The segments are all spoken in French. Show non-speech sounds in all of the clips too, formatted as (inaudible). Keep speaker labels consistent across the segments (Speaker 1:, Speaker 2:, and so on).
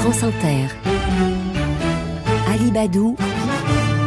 Speaker 1: France Inter. Ali Badou,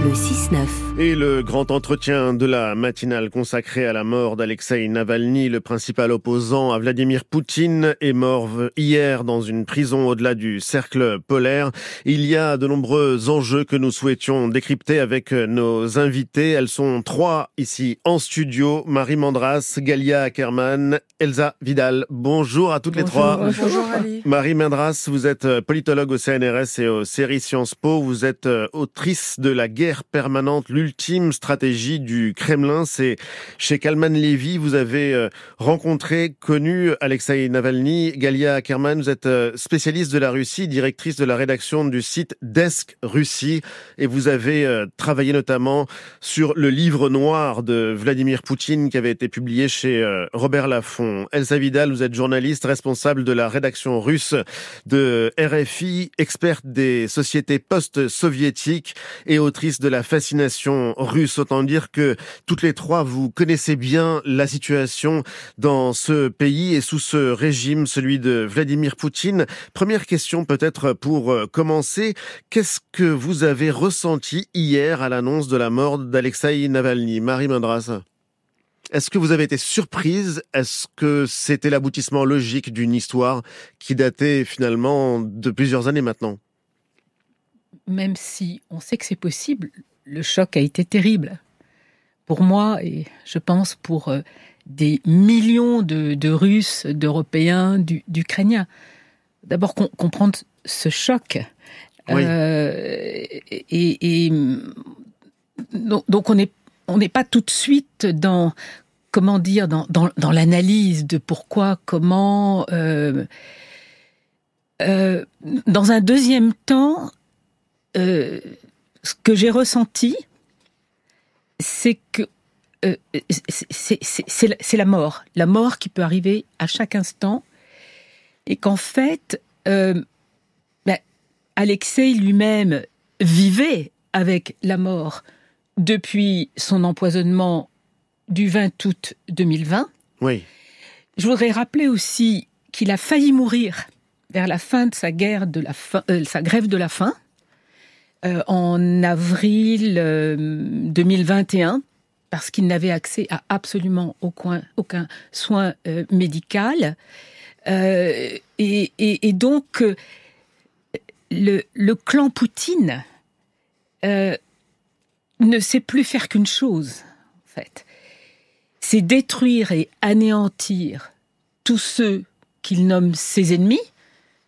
Speaker 1: le 6-9.
Speaker 2: Et le grand entretien de la matinale consacré à la mort d'Alexei Navalny, le principal opposant à Vladimir Poutine, est mort hier dans une prison au-delà du cercle polaire. Il y a de nombreux enjeux que nous souhaitions décrypter avec nos invités. Elles sont trois ici en studio. Marie Mandras, Galia Ackerman, Elsa Vidal. Bonjour à toutes les trois.
Speaker 3: Bonjour Ali.
Speaker 2: Marie Mandras, vous êtes politologue au CNRS et au série Sciences Po. Vous êtes autrice de La guerre permanente, l'ultime stratégie du Kremlin. C'est chez Kalman Levy. Vous avez euh, rencontré, connu Alexei Navalny. Galia Ackerman, vous êtes euh, spécialiste de la Russie, directrice de la rédaction du site Desk Russie. Et vous avez euh, travaillé notamment sur le livre noir de Vladimir Poutine qui avait été publié chez Robert Laffont. Elsa Vidal, vous êtes journaliste responsable de la rédaction russe de RFI, experte des sociétés post-soviétiques et autrice de la fascination russe. Autant dire que toutes les trois, vous connaissez bien la situation dans ce pays et sous ce régime, celui de Vladimir Poutine. Première question peut-être pour euh, commencer. Qu'est-ce que vous avez ressenti hier à l'annonce de la mort d'Alexei Navalny? Marie Mandras est-ce que vous avez été surprise? Est-ce que c'était l'aboutissement logique d'une histoire qui datait finalement de plusieurs années maintenant?
Speaker 3: Même si on sait que c'est possible, le choc a été terrible. Pour moi, et je pense pour euh, des millions de, Russes, d'Européens, d'Ukrainiens. D'abord, comprendre ce choc. Euh, et, donc, on n'est on n'est pas tout de suite dans comment dire dans, dans, l'analyse de pourquoi comment euh, dans un deuxième temps ce que j'ai ressenti, c'est que euh, c'est la mort, la mort qui peut arriver à chaque instant, et qu'en fait, euh, ben, Alexei lui-même vivait avec la mort depuis son empoisonnement du 20 août 2020.
Speaker 2: Oui.
Speaker 3: Je voudrais rappeler aussi qu'il a failli mourir vers la fin de sa guerre de la euh, sa grève de la faim, euh, en avril 2021 euh, parce qu'il n'avait accès à absolument aucun, aucun soin euh, médical. Et, donc, le, clan Poutine ne sait plus faire qu'une chose, en fait. C'est détruire et anéantir tous ceux qu'il nomme ses ennemis.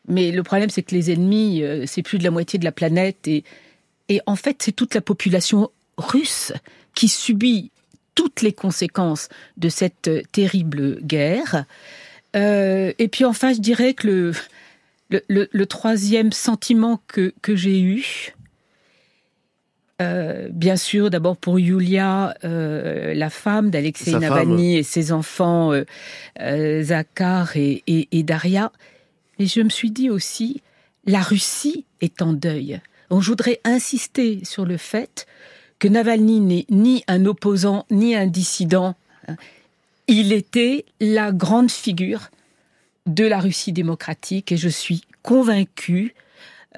Speaker 3: Mais le problème, c'est que les ennemis, c'est plus de la moitié de la planète et et en fait, c'est toute la population russe qui subit toutes les conséquences de cette terrible guerre. Euh, et puis enfin, je dirais que le, le, troisième sentiment que, que j'ai eu, euh, bien sûr, d'abord pour Yulia, euh, la femme d'Alexei Navalny et ses enfants, Zakhar et, et, Daria. Mais je me suis dit aussi, la Russie est en deuil. On je voudrais insister sur le fait que Navalny n'est ni un opposant ni un dissident. Il était la grande figure de la Russie démocratique et je suis convaincue,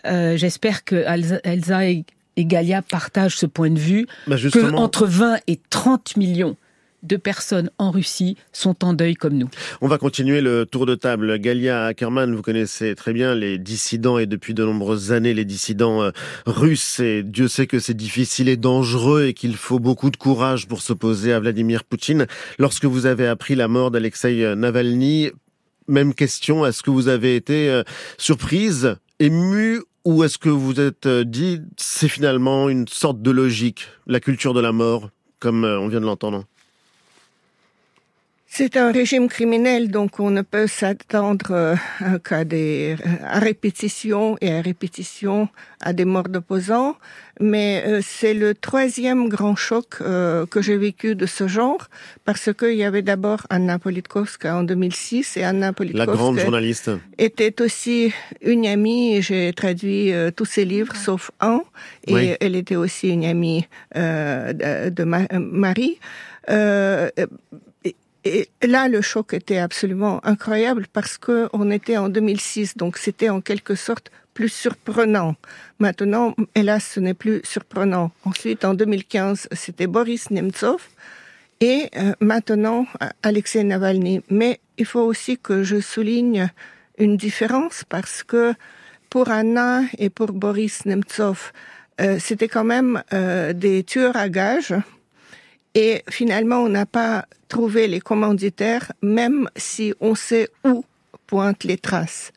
Speaker 3: euh, j'espère que Elsa et Galia partagent ce point de vue, bah, que entre 20 et 30 millions de personnes en Russie sont en deuil comme nous.
Speaker 2: On va continuer le tour de table. Galia Ackerman, vous connaissez très bien les dissidents et depuis de nombreuses années les dissidents euh, russes. Et Dieu sait que c'est difficile et dangereux et qu'il faut beaucoup de courage pour s'opposer à Vladimir Poutine. Lorsque vous avez appris la mort d'Alexei Navalny, même question, est-ce que vous avez été euh, surprise, émue ou est-ce que vous êtes euh, dit c'est finalement une sorte de logique, la culture de la mort, comme on vient de l'entendre?
Speaker 4: C'est un régime criminel, donc on ne peut s'attendre euh, qu'à des à répétition et à répétition à des morts d'opposants. Mais euh, c'est le troisième grand choc euh, que j'ai vécu de ce genre, parce qu'il y avait d'abord Anna Politkovska en 2006, et Anna Politkovska
Speaker 2: La grande journaliste.
Speaker 4: était aussi une amie, et j'ai traduit tous ses livres, sauf un, et elle était aussi une amie de, de Marie. Et là, le choc était absolument incroyable parce que on était en 2006, donc c'était en quelque sorte plus surprenant. Maintenant, hélas, ce n'est plus surprenant. Ensuite, en 2015, c'était Boris Nemtsov et euh, maintenant Alexei Navalny. Mais il faut aussi que je souligne une différence parce que pour Anna et pour Boris Nemtsov, euh, c'était quand même euh, des tueurs à gages et finalement, on n'a pas trouvé les commanditaires, même si on sait où pointent les traces.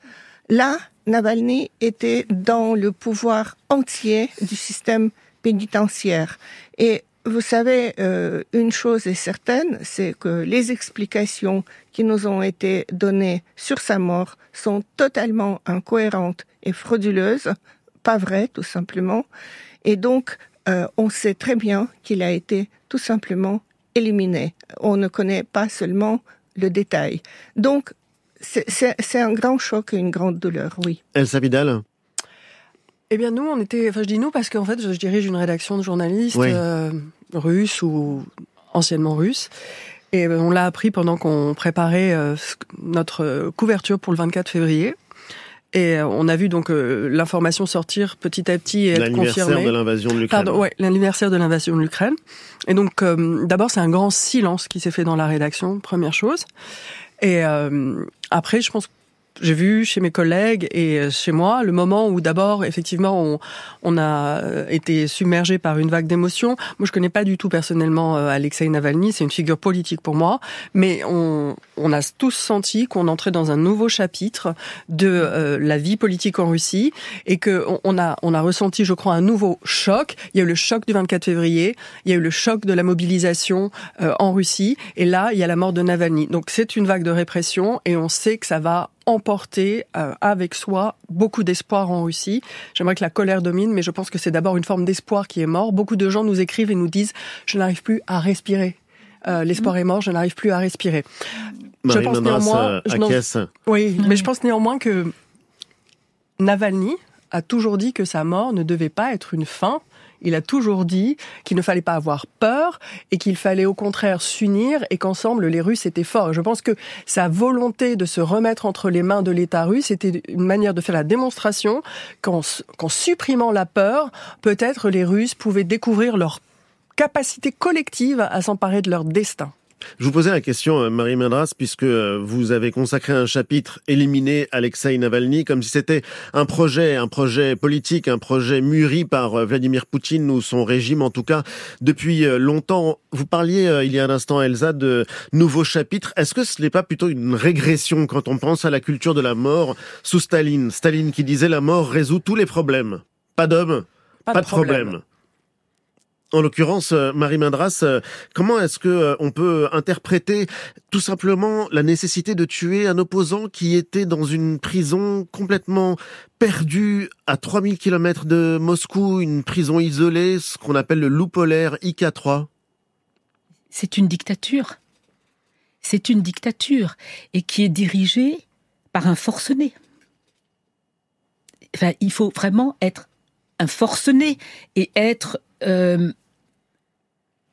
Speaker 4: Là, Navalny était dans le pouvoir entier du système pénitentiaire. Et vous savez, euh, une chose est certaine, c'est que les explications qui nous ont été données sur sa mort sont totalement incohérentes et frauduleuses, pas vraies tout simplement. Et donc, euh, on sait très bien qu'il a été tout simplement éliminé. On ne connaît pas seulement le détail. Donc, c'est un grand choc et une grande douleur, oui.
Speaker 2: Elsa Vidal
Speaker 5: eh bien, nous, on était, enfin, je dis nous parce qu'en fait, je dirige une rédaction de journalistes euh, russes ou anciennement russes. Et euh, on l'a appris pendant qu'on préparait notre couverture pour le 24 février. Et euh, on a vu donc euh, l'information sortir petit à petit et être confirmée.
Speaker 2: L'anniversaire de l'invasion de l'Ukraine.
Speaker 5: Pardon, ouais, l'anniversaire de l'invasion de l'Ukraine. Et donc, euh, d'abord, c'est un grand silence qui s'est fait dans la rédaction, première chose. Et après, je pense j'ai vu chez mes collègues et euh, chez moi le moment où d'abord effectivement on, on, a euh, été submergé par une vague d'émotions. Moi je connais pas du tout personnellement euh, Alexei Navalny, c'est une figure politique pour moi, mais on, on a tous senti qu'on entrait dans un nouveau chapitre de la vie politique en Russie et que on, a on a ressenti je crois un nouveau choc. Il y a eu le choc du 24 février, il y a eu le choc de la mobilisation en Russie et là il y a la mort de Navalny. Donc c'est une vague de répression et on sait que ça va emporter euh, avec soi beaucoup d'espoir en Russie. J'aimerais que la colère domine, mais je pense que c'est d'abord une forme d'espoir qui est mort. Beaucoup de gens nous écrivent et nous disent je n'arrive plus à respirer. Euh, l'espoir est mort, je n'arrive plus à respirer.
Speaker 2: je pense néanmoins, je
Speaker 5: oui, mais je pense néanmoins que Navalny a toujours dit que sa mort ne devait pas être une fin, il a toujours dit qu'il ne fallait pas avoir peur et qu'il fallait au contraire s'unir et qu'ensemble les Russes étaient forts. Et je pense que sa volonté de se remettre entre les mains de l'État russe était une manière de faire la démonstration qu'en supprimant la peur, peut-être les Russes pouvaient découvrir leur capacité collective à s'emparer de leur destin.
Speaker 2: Je vous posais la question, euh, Marie Madras, puisque euh, vous avez consacré un chapitre éliminer Alexei Navalny comme si c'était un projet, un projet politique, un projet mûri par euh, Vladimir Poutine ou son régime, en tout cas, depuis longtemps. Vous parliez il y a un instant, Elsa, de nouveaux chapitres. Est-ce que ce n'est pas plutôt une régression quand on pense à la culture de la mort sous Staline? Staline qui disait la mort résout tous les problèmes. Pas d'homme, pas, de problème. En l'occurrence, euh, Marie Madras, euh, comment est-ce que euh, on peut interpréter tout simplement la nécessité de tuer un opposant qui était dans une prison complètement perdue à 3000 km de Moscou, une prison isolée, ce qu'on appelle le loup polaire IK3
Speaker 3: C'est une dictature. C'est une dictature et qui est dirigée par un forcené. Enfin, il faut vraiment être un forcené et être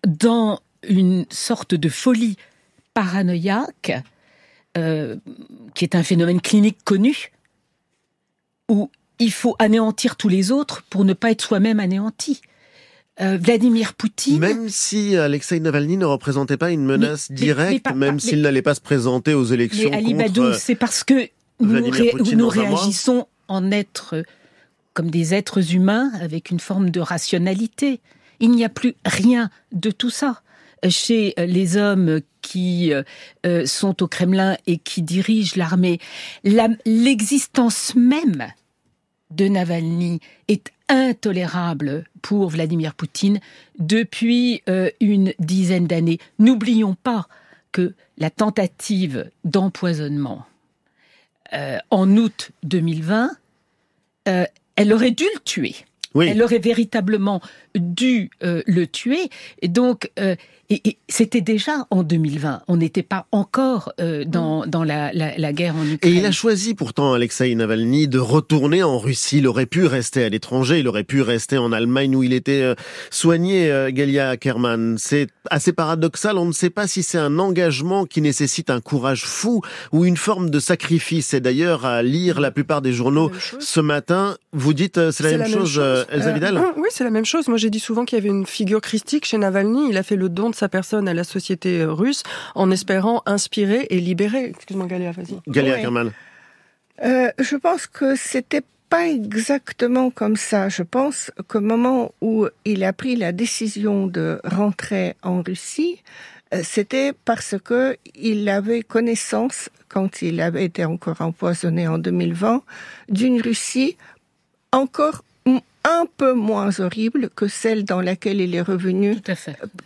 Speaker 3: dans une sorte de folie paranoïaque, euh, qui est un phénomène clinique connu, où il faut anéantir tous les autres pour ne pas être soi-même anéanti. Euh, Vladimir Poutine.
Speaker 2: Même si Alexei Navalny ne représentait pas une menace directe, même s'il n'allait pas se présenter aux élections.
Speaker 3: Mais Ali Badou, c'est parce que nous, réagissons en être comme des êtres humains avec une forme de rationalité. Il n'y a plus rien de tout ça chez les hommes qui euh, sont au Kremlin et qui dirigent l'armée. L'existence même de Navalny est intolérable pour Vladimir Poutine depuis euh, une dizaine d'années. N'oublions pas que la tentative d'empoisonnement euh, en août 2020, elle aurait dû le tuer. Elle aurait véritablement dû euh, le tuer. Donc, euh, et, c'était déjà en 2020. On n'était pas encore euh, dans, dans la, la, la, guerre en Ukraine.
Speaker 2: Et il a choisi pourtant, Alexei Navalny, de retourner en Russie. Il aurait pu rester à l'étranger, il aurait pu rester en Allemagne où il était euh, soigné, euh, Galia Ackerman. C'est assez paradoxal. On ne sait pas si c'est un engagement qui nécessite un courage fou ou une forme de sacrifice. Et d'ailleurs, à lire la plupart des journaux ce matin, vous dites c'est la, même, chose, Elsa Vidal (clears throat)
Speaker 5: Oui, c'est la même chose. Moi, j'ai dit souvent qu'il y avait une figure christique chez Navalny. Il a fait le don de sa personne à la société euh, russe en espérant inspirer et libérer. Excuse-moi, Galia, vas-y.
Speaker 2: Galia Kerman.
Speaker 4: Euh, je pense que c'était pas exactement comme ça. Je pense qu'au moment où il a pris la décision de rentrer en Russie, euh, c'était parce que il avait connaissance, quand il avait été encore empoisonné en 2020, d'une Russie encore un peu moins horrible que celle dans laquelle il est revenu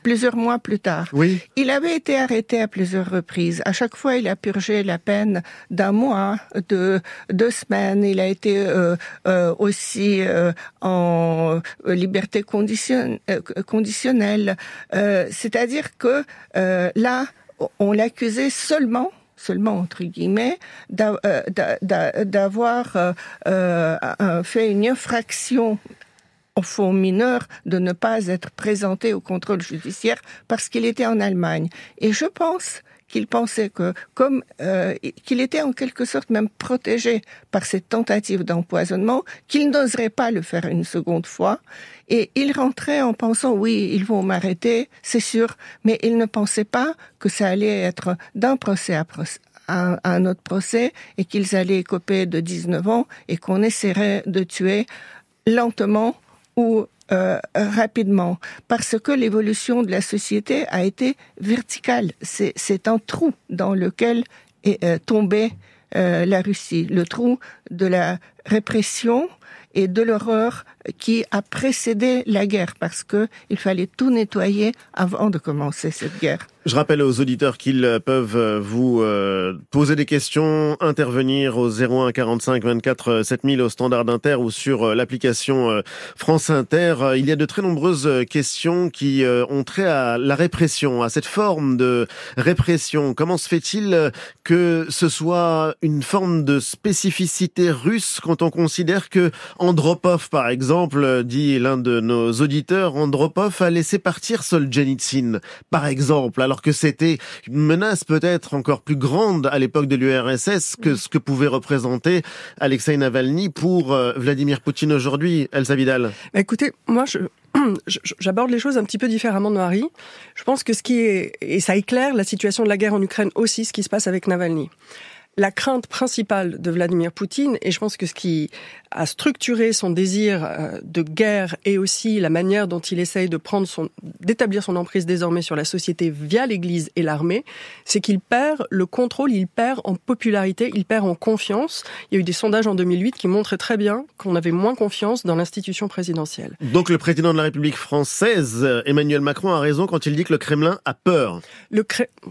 Speaker 4: plusieurs mois plus tard.
Speaker 2: Oui.
Speaker 4: Il avait été arrêté à plusieurs reprises. À chaque fois, il a purgé la peine d'un mois, de deux semaines. Il a été euh, euh, aussi euh, en liberté conditionnelle. C'est-à-dire que là, on l'accusait seulement seulement entre guillemets, euh, d'avoir euh, euh, fait une infraction au fond mineur de ne pas être présenté au contrôle judiciaire parce qu'il était en Allemagne. Et je pense qu'il pensait que, comme qu'il était en quelque sorte même protégé par cette tentative d'empoisonnement, qu'il n'oserait pas le faire une seconde fois. Et il rentrait en pensant, oui, ils vont m'arrêter, c'est sûr, mais il ne pensait pas que ça allait être d'un procès à, un autre procès et qu'ils allaient écoper de 19 ans et qu'on essaierait de tuer lentement ou euh, rapidement, parce que l'évolution de la société a été verticale. C'est un trou dans lequel est euh, tombée euh, la Russie, le trou de la répression et de l'horreur qui a précédé la guerre, parce que il fallait tout nettoyer avant de commencer cette guerre.
Speaker 2: Je rappelle aux auditeurs qu'ils peuvent euh, vous euh, poser des questions, intervenir au 01 45 24 7000 au standard d'Inter ou sur euh, l'application France Inter. Il y a de très nombreuses questions qui ont trait à la répression, à cette forme de répression. Comment se fait-il que ce soit une forme de spécificité russe quand on considère que Andropov, par exemple, dit l'un de nos auditeurs, Andropov a laissé partir Solzhenitsyn, par exemple alors que c'était une menace peut-être encore plus grande à l'époque de l'URSS que ce que pouvait représenter Alexei Navalny pour euh, Vladimir Poutine aujourd'hui, Elsa Vidal.
Speaker 5: Bah, écoutez, moi (clears throat) j'aborde les choses un petit peu différemment de Marie. Je pense que ce qui est, et ça éclaire la situation de la guerre en Ukraine aussi, ce qui se passe avec Navalny la crainte principale de Vladimir Poutine, et je pense que ce qui a structuré son désir euh, de guerre et aussi la manière dont il essaye de prendre son, d'établir son emprise désormais sur la société via l'Église et l'armée, c'est qu'il perd le contrôle, il perd en popularité, il perd en confiance. Il y a eu des sondages en 2008 qui montraient très bien qu'on avait moins confiance dans l'institution présidentielle.
Speaker 2: Donc le président de la République française, Emmanuel Macron, a raison quand il dit que le Kremlin a peur.
Speaker 5: Le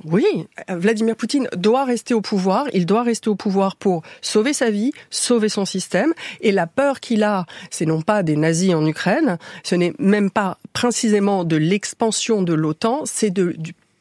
Speaker 5: Oui, Vladimir Poutine doit rester au pouvoir. Il doit rester au pouvoir pour sauver sa vie, sauver son système. Et la peur qu'il a, c'est non pas des nazis en Ukraine, ce n'est même pas précisément de l'expansion de l'OTAN, c'est de,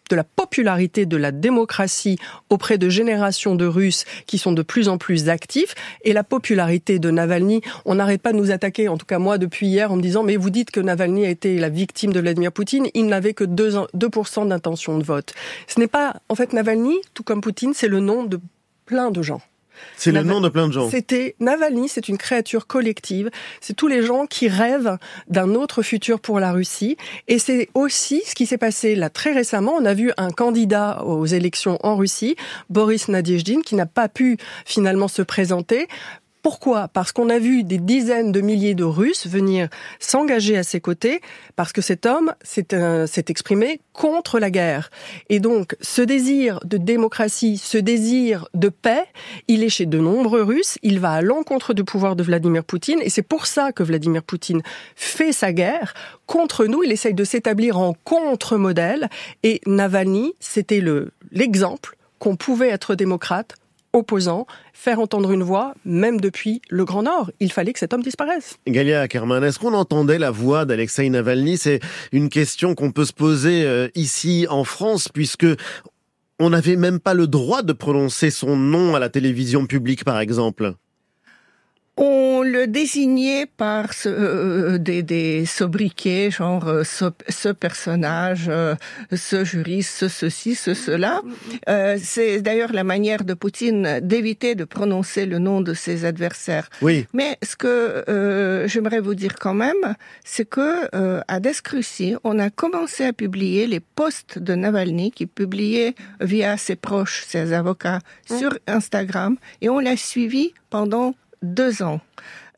Speaker 5: de la popularité de la démocratie auprès de générations de Russes qui sont de plus en plus actifs et la popularité de Navalny. On n'arrête pas de nous attaquer, en tout cas moi depuis hier, en me disant mais vous dites que Navalny a été la victime de Vladimir Poutine, il n'avait que 2%, 2 d'intention de vote. Ce n'est pas, en fait, Navalny, tout comme Poutine, c'est le nom de plein de gens.
Speaker 2: C'est le nom de plein de gens.
Speaker 5: C'était Navalny, c'est une créature collective. C'est tous les gens qui rêvent d'un autre futur pour la Russie. Et c'est aussi ce qui s'est passé là très récemment. On a vu un candidat aux élections en Russie, Boris Nadezhdin, qui n'a pas pu finalement se présenter pourquoi? Parce qu'on a vu des dizaines de milliers de Russes venir s'engager à ses côtés, parce que cet homme s'est exprimé contre la guerre. Et donc, ce désir de démocratie, ce désir de paix, il est chez de nombreux Russes, il va à l'encontre du pouvoir de Vladimir Poutine, et c'est pour ça que Vladimir Poutine fait sa guerre contre nous, il essaye de s'établir en contre-modèle, et Navalny, c'était l'exemple qu'on pouvait être démocrate opposant, faire entendre une voix, même depuis le Grand Nord. Il fallait que cet homme disparaisse.
Speaker 2: Galia Ackerman, est-ce qu'on entendait la voix d'Alexei Navalny? C'est une question qu'on peut se poser euh, ici en France, puisque on n'avait même pas le droit de prononcer son nom à la télévision publique, par exemple.
Speaker 4: On le désignait par ce, euh, des, des, sobriquets, genre euh, ce, personnage, euh, ce juriste, ce ceci, ce cela. c'est d'ailleurs la manière de Poutine d'éviter de prononcer le nom de ses adversaires.
Speaker 2: Oui.
Speaker 4: Mais ce que j'aimerais vous dire quand même, c'est que à Descrucy, on a commencé à publier les posts de Navalny qui publiait via ses proches, ses avocats, sur Instagram, et on l'a suivi pendant deux ans.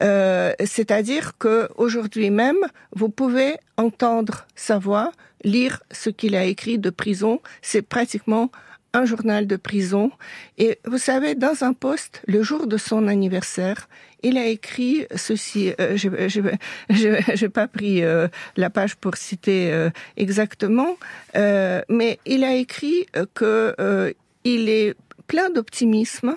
Speaker 4: Euh, c'est-à-dire que aujourd'hui même, vous pouvez entendre sa voix, lire ce qu'il a écrit de prison. C'est pratiquement un journal de prison. Et vous savez, dans un poste, le jour de son anniversaire, il a écrit ceci. Euh, je n'ai pas pris euh, la page pour citer euh, exactement, mais il a écrit que il est plein d'optimisme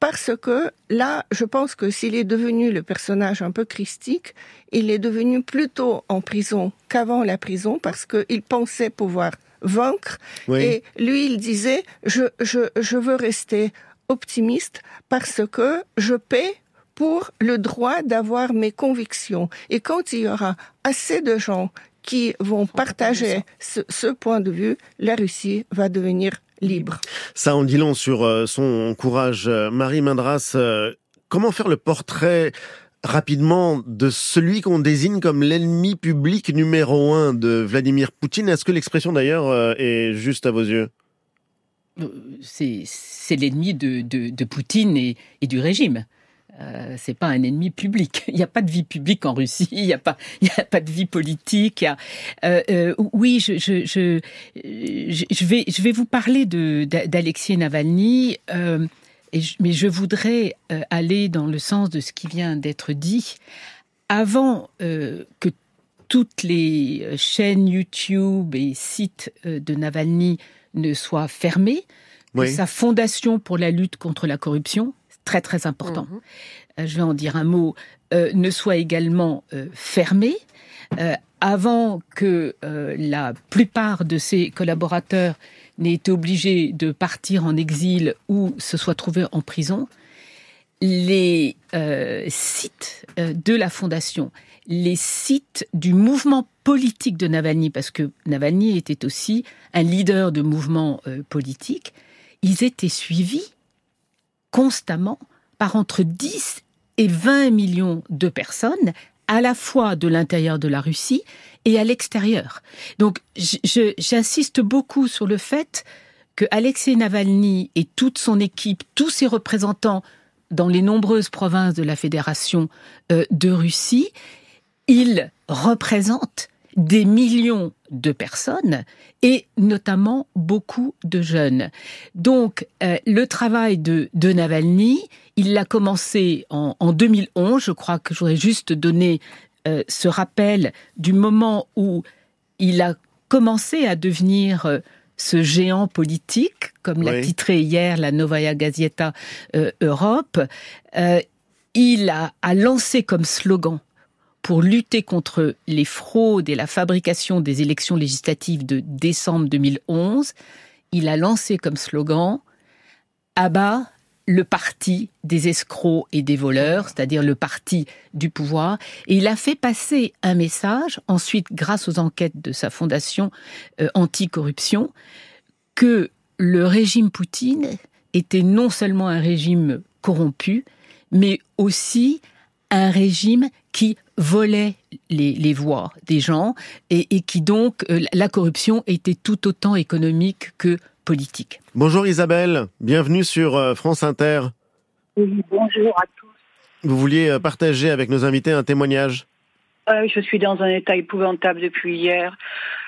Speaker 4: parce que là, je pense que s'il est devenu le personnage un peu christique, il est devenu plutôt en prison qu'avant la prison parce qu'il pensait pouvoir vaincre. Et lui, il disait, je, je, je veux rester optimiste parce que je paie pour le droit d'avoir mes convictions. Et quand il y aura assez de gens qui vont partager ce, ce, point de vue, la Russie va devenir libre.
Speaker 2: Ça en dit long sur euh, son courage. Euh, Marie Mindras, euh, comment faire le portrait rapidement de celui qu'on désigne comme l'ennemi public numéro un de Vladimir Poutine? Est-ce que l'expression d'ailleurs est juste à vos yeux?
Speaker 3: C'est l'ennemi de, Poutine et du régime. Euh, c'est pas un ennemi public. (laughs) Il n'y a pas de vie publique en Russie. Il n'y a pas, (laughs) il a pas de vie politique. Euh, euh, oui, je, je, je, je, vais, je vais vous parler d'Alexei Navalny. Et mais je voudrais aller dans le sens de ce qui vient d'être dit. Avant que toutes les chaînes YouTube et sites de Navalny ne soient fermés, sa fondation pour la lutte contre la corruption, très très important, mhm. euh, je vais en dire un mot, euh, ne soit également euh, fermé. avant que la plupart de ses collaborateurs n'aient été obligés de partir en exil ou se soient trouvés en prison, les sites de la fondation, les sites du mouvement politique de Navalny, parce que Navalny était aussi un leader de mouvement politique, ils étaient suivis constamment par entre 10 et 20 millions de personnes, à la fois de l'intérieur de la Russie et à l'extérieur. Donc j'insiste beaucoup sur le fait que Alexei Navalny et toute son équipe, tous ses représentants dans les nombreuses provinces de la Fédération euh, de Russie, ils représentent des millions de personnes et notamment beaucoup de jeunes. Donc euh, le travail de, de Navalny, il l'a commencé en, en, 2011, je crois que j'aurais juste donné euh, ce rappel du moment où il a commencé à devenir euh, ce géant politique, comme l'a titré hier la Novaya Gazeta Europe. il a, a lancé comme slogan pour lutter contre les fraudes et la fabrication des élections législatives de décembre 2011, il a lancé comme slogan Abat le parti des escrocs et des voleurs, c'est-à-dire le parti du pouvoir, et il a fait passer un message, ensuite grâce aux enquêtes de sa fondation euh, anticorruption, que le régime Poutine était non seulement un régime corrompu, mais aussi un régime qui volait les, voix des gens et, qui donc euh, la corruption était tout autant économique que politique.
Speaker 2: Bonjour Isabelle, bienvenue sur euh, France Inter.
Speaker 6: Oui, bonjour à tous.
Speaker 2: Vous vouliez euh, partager avec nos invités un témoignage?
Speaker 6: Je suis dans un état épouvantable depuis hier.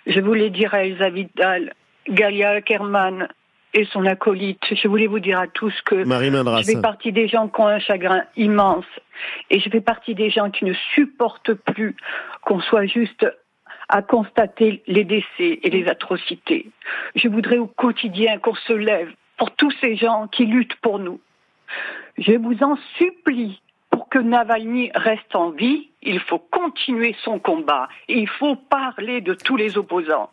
Speaker 6: Je voulais dire à Elsa Vidal, Galia Kerman et son acolyte, je voulais vous dire à tous que
Speaker 2: Marie je
Speaker 6: fais partie des gens qui ont un chagrin immense et je fais partie des gens qui ne supportent plus qu'on soit juste à constater les décès et les atrocités. Je voudrais au quotidien qu'on se lève pour tous ces gens qui luttent pour nous. Je vous en supplie, pour que Navalny reste en vie, il faut continuer son combat. Il faut parler de tous les opposants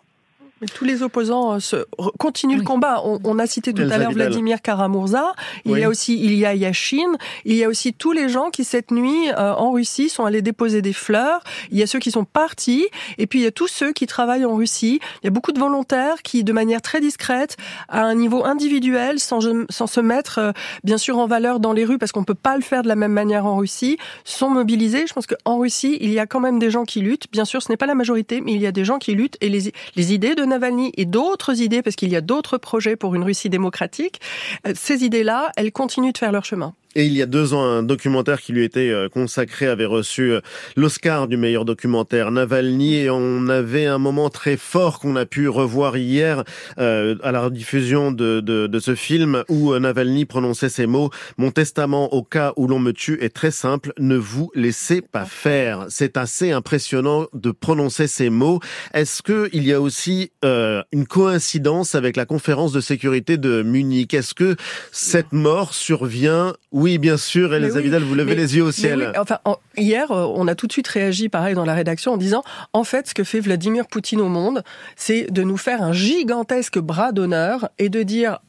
Speaker 5: tous les opposants euh, se, continuent le combat. On, a cité tout à l'heure Vladimir Karamurza. Il y a aussi il y a Yashin. Il y a aussi tous les gens qui cette nuit euh, en Russie sont allés déposer des fleurs. Il y a ceux qui sont partis et puis il y a tous ceux qui travaillent en Russie. Il y a beaucoup de volontaires qui, de manière très discrète, à un niveau individuel, sans, sans se mettre euh, bien sûr en valeur dans les rues parce qu'on peut pas le faire de la même manière en Russie, sont mobilisés. Je pense qu'en Russie, il y a quand même des gens qui luttent. Bien sûr, ce n'est pas la majorité, mais il y a des gens qui luttent et les, les idées de Navalny et d'autres idées, parce qu'il y a d'autres projets pour une Russie démocratique, euh, ces idées-là, elles continuent de faire leur chemin.
Speaker 2: Et il y a deux ans, un documentaire qui lui était euh, consacré avait reçu euh, l'Oscar du meilleur documentaire Navalny et on avait un moment très fort qu'on a pu revoir hier euh, à la diffusion de, de, de, ce film où Navalny prononçait ces mots « Mon testament au cas où l'on me tue est très simple, ne vous laissez pas faire ». C'est assez impressionnant de prononcer ces mots. Est-ce que il y a aussi euh, une coïncidence avec la conférence de sécurité de Munich? Est-ce que cette mort survient oui, bien sûr, Elsa Vidal, vous levez les yeux au ciel.
Speaker 5: enfin, hier, euh, on a tout de suite réagi, pareil, dans la rédaction, en disant, en fait, ce que fait Vladimir Poutine au monde, c'est de nous faire un gigantesque bras d'honneur et de dire,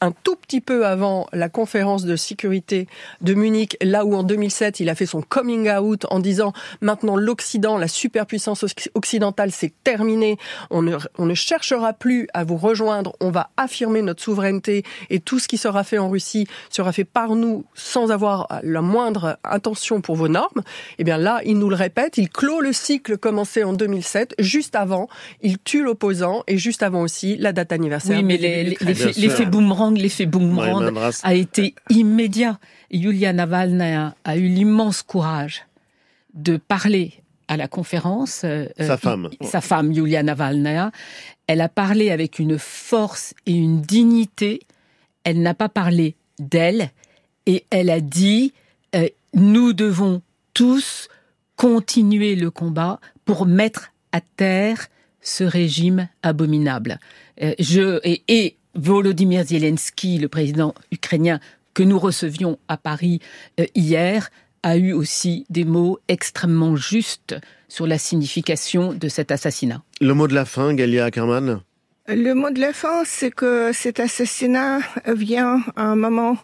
Speaker 5: un tout petit peu avant la conférence de sécurité de Munich, là où en 2007 il a fait son coming out en disant maintenant l'Occident, la superpuissance occidentale, c'est terminé, on ne, on ne cherchera plus à vous rejoindre, on va affirmer notre souveraineté et tout ce qui sera fait en Russie sera fait par nous sans avoir la moindre intention pour vos normes. Et eh bien là, il nous le répète, il clôt le cycle commencé en 2007, juste avant, il tue l'opposant et juste avant aussi la date anniversaire.
Speaker 3: Oui, mais l'effet boomerang l'effet boomerang a été immédiat. Yulia Navalnaya a eu l'immense courage de parler à la conférence.
Speaker 2: Euh, sa femme.
Speaker 3: Sa femme, Yulia Navalnaya. Elle a parlé avec une force et une dignité. Elle n'a pas parlé d'elle et elle a dit euh, nous devons tous continuer le combat pour mettre à terre ce régime abominable. Euh, je et, et Volodymyr Zelensky, le président ukrainien que nous recevions à Paris euh, hier, a eu aussi des mots extrêmement justes sur la signification de cet assassinat.
Speaker 2: Le mot de la fin, Galia Ackerman
Speaker 4: Le mot de la fin, c'est que cet assassinat vient à un moment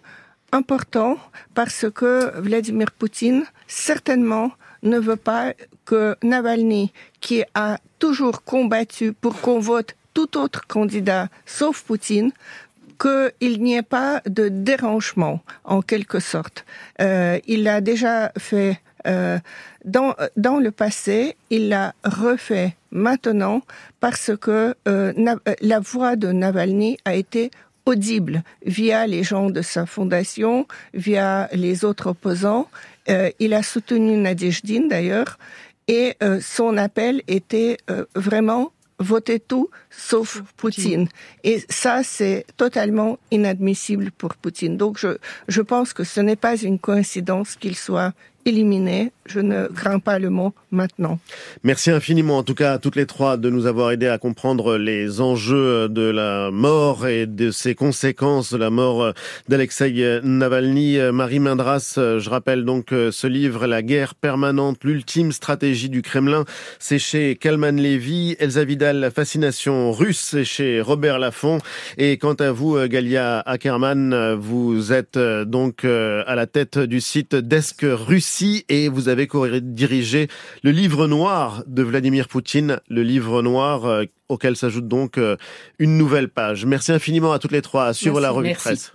Speaker 4: important parce que Vladimir Poutine, certainement, ne veut pas que Navalny, qui a toujours combattu pour qu'on vote tout autre candidat, sauf Poutine, qu'il n'y ait pas de dérangement, en quelque sorte. Euh, il l'a déjà fait euh, dans, dans le passé, il l'a refait maintenant parce que euh, la voix de Navalny a été audible via les gens de sa fondation, via les autres opposants. il a soutenu Nadezhdin d'ailleurs, et son appel était vraiment voter tout sauf Poutine. Et ça, c'est totalement inadmissible pour Poutine. Donc, je, je pense que ce n'est pas une coïncidence qu'il soit éliminé. Je ne crains pas le mot maintenant.
Speaker 2: Merci infiniment, en tout cas, à toutes les trois, de nous avoir aidé à comprendre les enjeux de la mort et de ses conséquences la mort d'Alexei Navalny. Marie Mindras, je rappelle donc ce livre, La guerre permanente, l'ultime stratégie du Kremlin. C'est chez Kalman Levy. Elsa Vidal, La fascination russe, c'est chez Robert Laffont. Et quant à vous, Galia Ackerman, vous êtes donc à la tête du site Desk Russe et vous avez dirigé le livre noir de Vladimir Poutine, le livre noir euh, auquel s'ajoute donc euh, une nouvelle page. Merci infiniment à toutes les trois. À suivre la revue de presse.